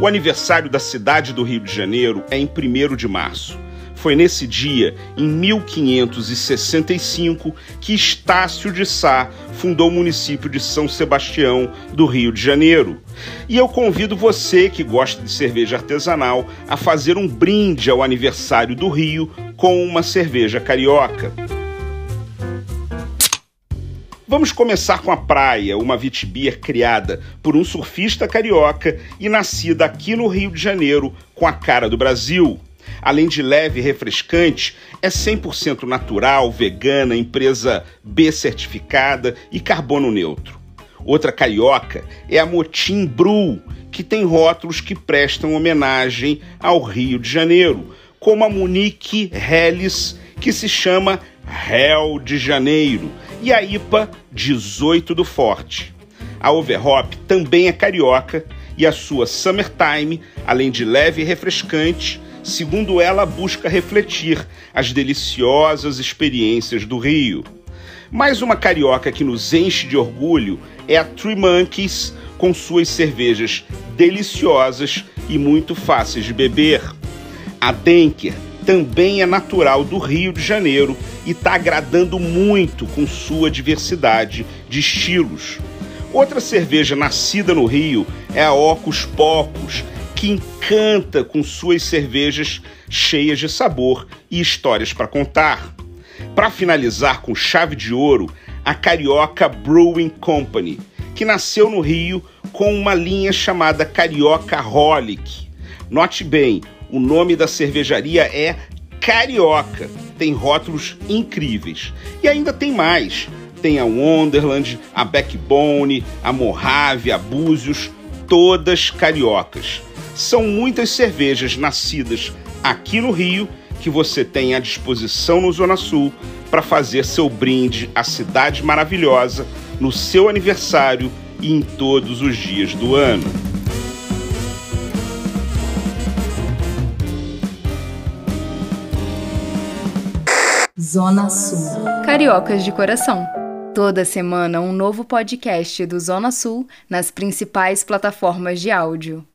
O aniversário da cidade do Rio de Janeiro é em 1 de março. Foi nesse dia, em 1565, que Estácio de Sá fundou o município de São Sebastião, do Rio de Janeiro. E eu convido você que gosta de cerveja artesanal a fazer um brinde ao aniversário do Rio com uma cerveja carioca. Vamos começar com a Praia, uma vitibia criada por um surfista carioca e nascida aqui no Rio de Janeiro com a cara do Brasil. Além de leve e refrescante, é 100% natural, vegana, empresa B certificada e carbono neutro. Outra carioca é a Motim Brew, que tem rótulos que prestam homenagem ao Rio de Janeiro, como a Munique Helles, que se chama Hell de Janeiro, e a IPA 18 do Forte. A Overhop também é carioca e a sua Summertime, além de leve e refrescante, segundo ela, busca refletir as deliciosas experiências do Rio. Mais uma carioca que nos enche de orgulho é a Three Monkeys, com suas cervejas deliciosas e muito fáceis de beber. A Denker também é natural do Rio de Janeiro e está agradando muito com sua diversidade de estilos. Outra cerveja nascida no Rio é a Ocus Pocos, que encanta com suas cervejas cheias de sabor e histórias para contar. Para finalizar com chave de ouro, a Carioca Brewing Company, que nasceu no Rio com uma linha chamada Carioca Holic. Note bem, o nome da cervejaria é Carioca. Tem rótulos incríveis. E ainda tem mais. Tem a Wonderland, a Backbone, a Mojave, a Búzios, todas cariocas. São muitas cervejas nascidas aqui no Rio que você tem à disposição no Zona Sul para fazer seu brinde à cidade maravilhosa no seu aniversário e em todos os dias do ano. Zona Sul. Cariocas de coração. Toda semana um novo podcast do Zona Sul nas principais plataformas de áudio.